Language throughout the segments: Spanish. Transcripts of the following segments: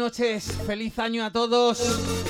Noches, feliz año a todos.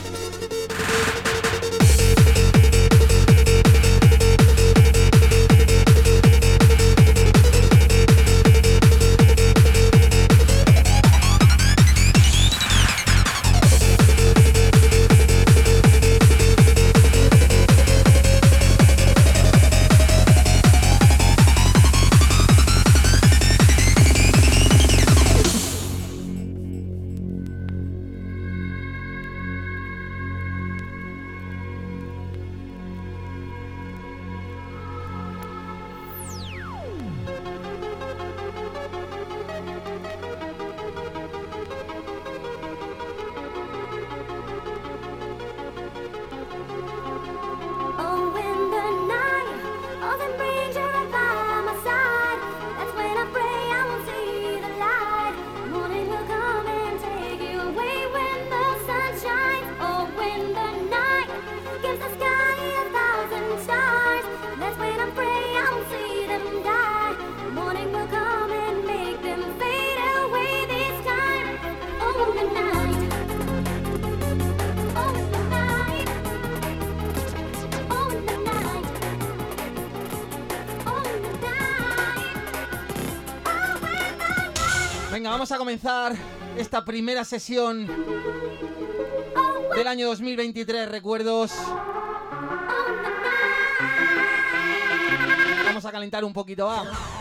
Comenzar esta primera sesión del año 2023, recuerdos. Vamos a calentar un poquito, va.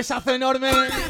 Besazo enorme.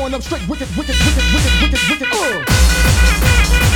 going up straight wicked, wicked, wicked, wicked, wicked, wicked. Uh.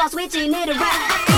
boss, we it right.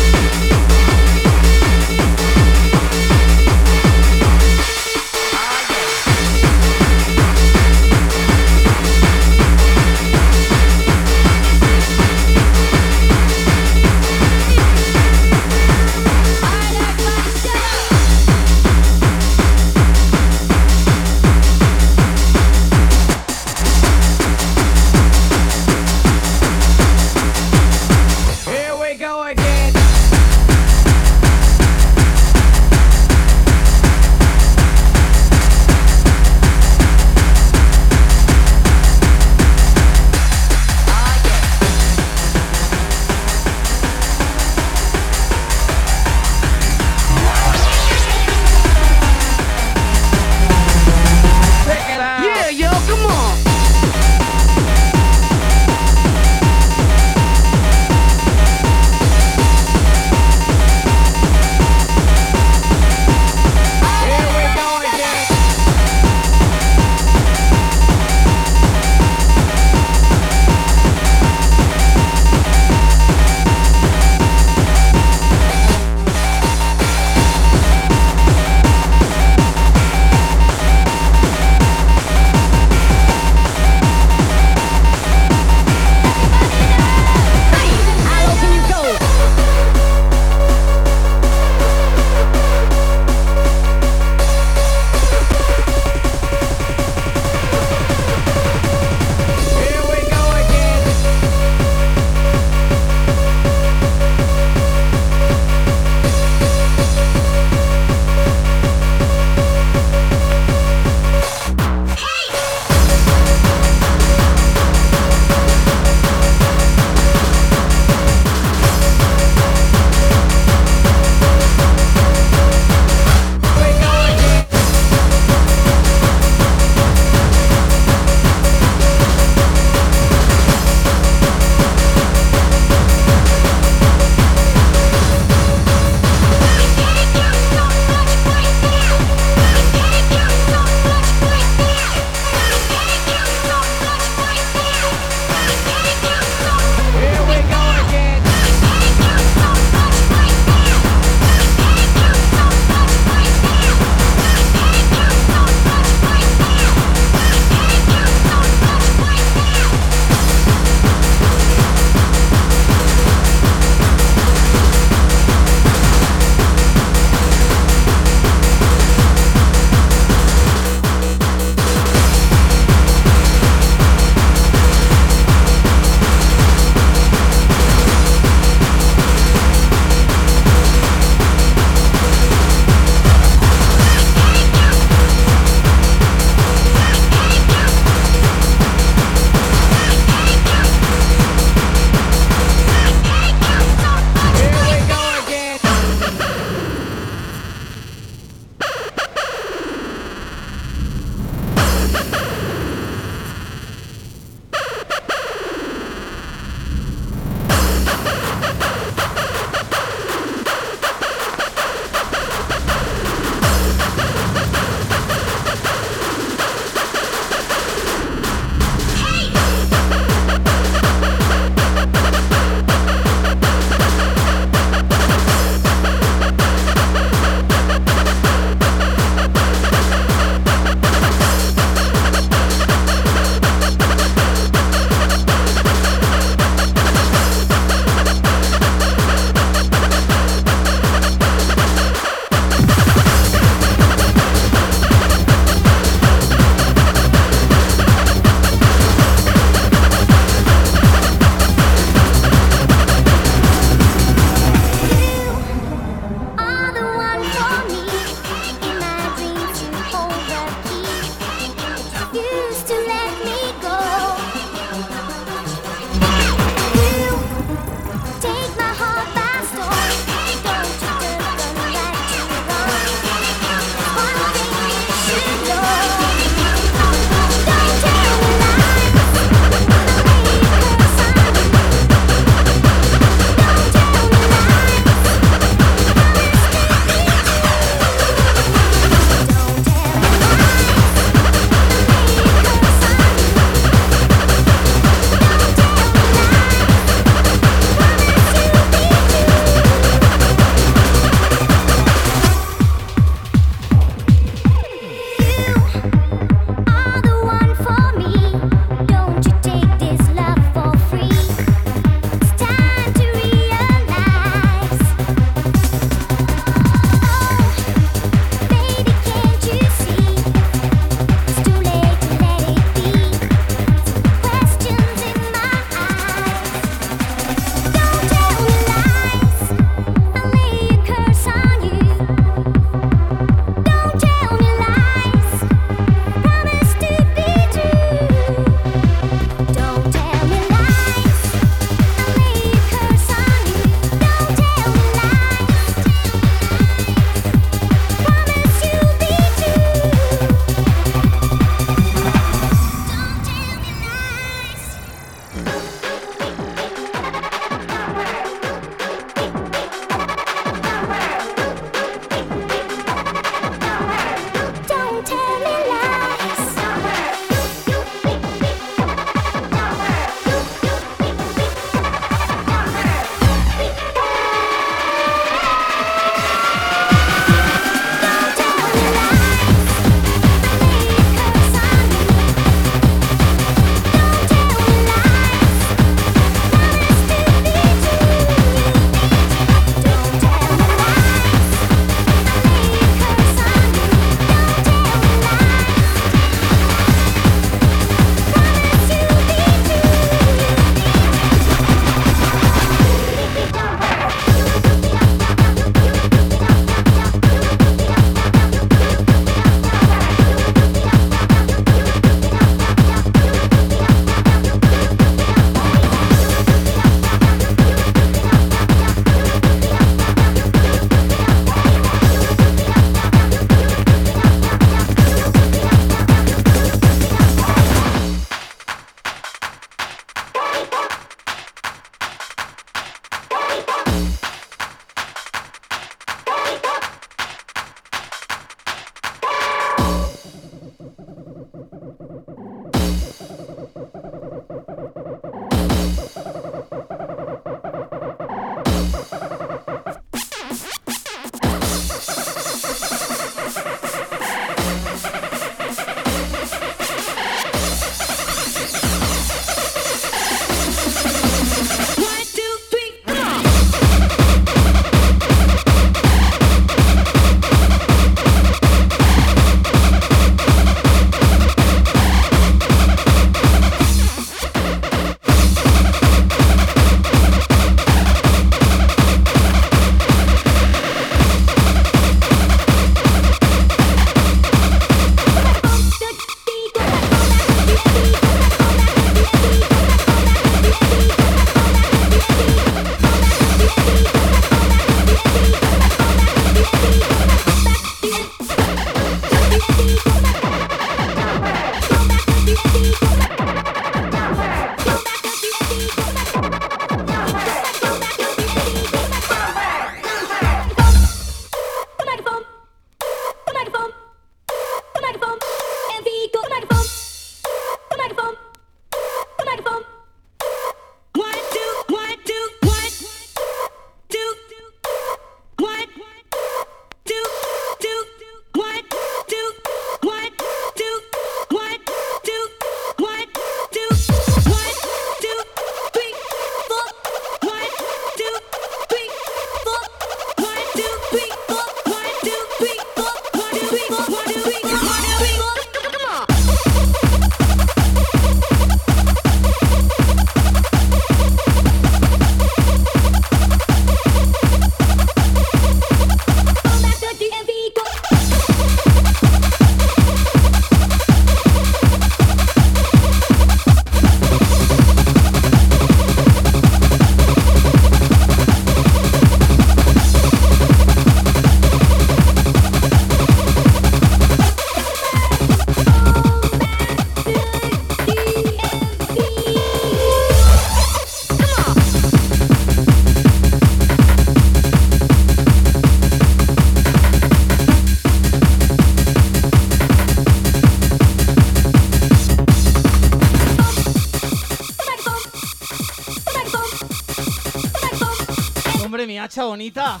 Bonita.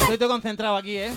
Estoy todo concentrado aquí, ¿eh?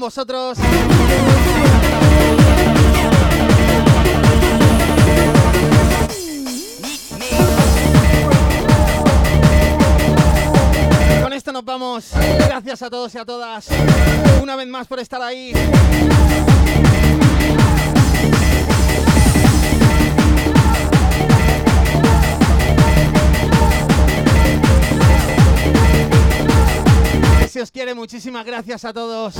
Vosotros. Con esto nos vamos. Gracias a todos y a todas. Una vez más por estar ahí. Se quiere, muchísimas gracias a todos.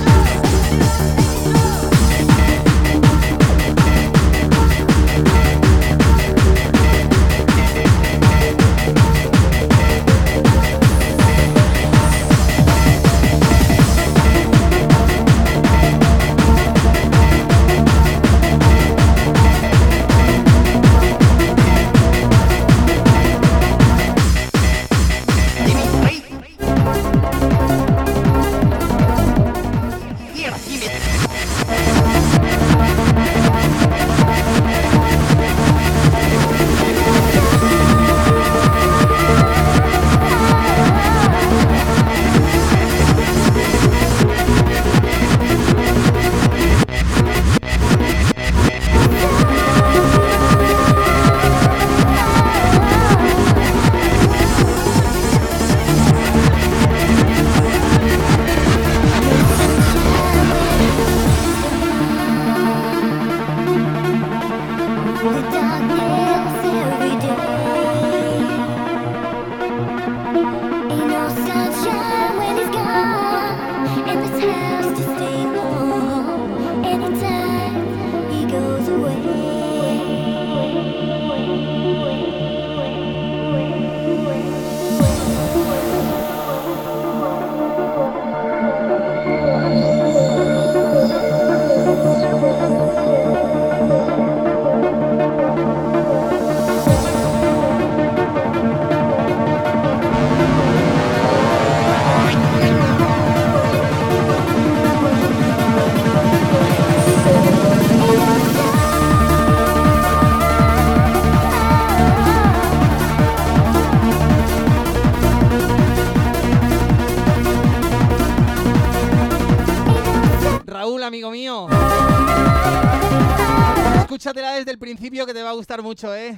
Escúchatela desde el principio que te va a gustar mucho, ¿eh?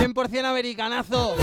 100% americanazo.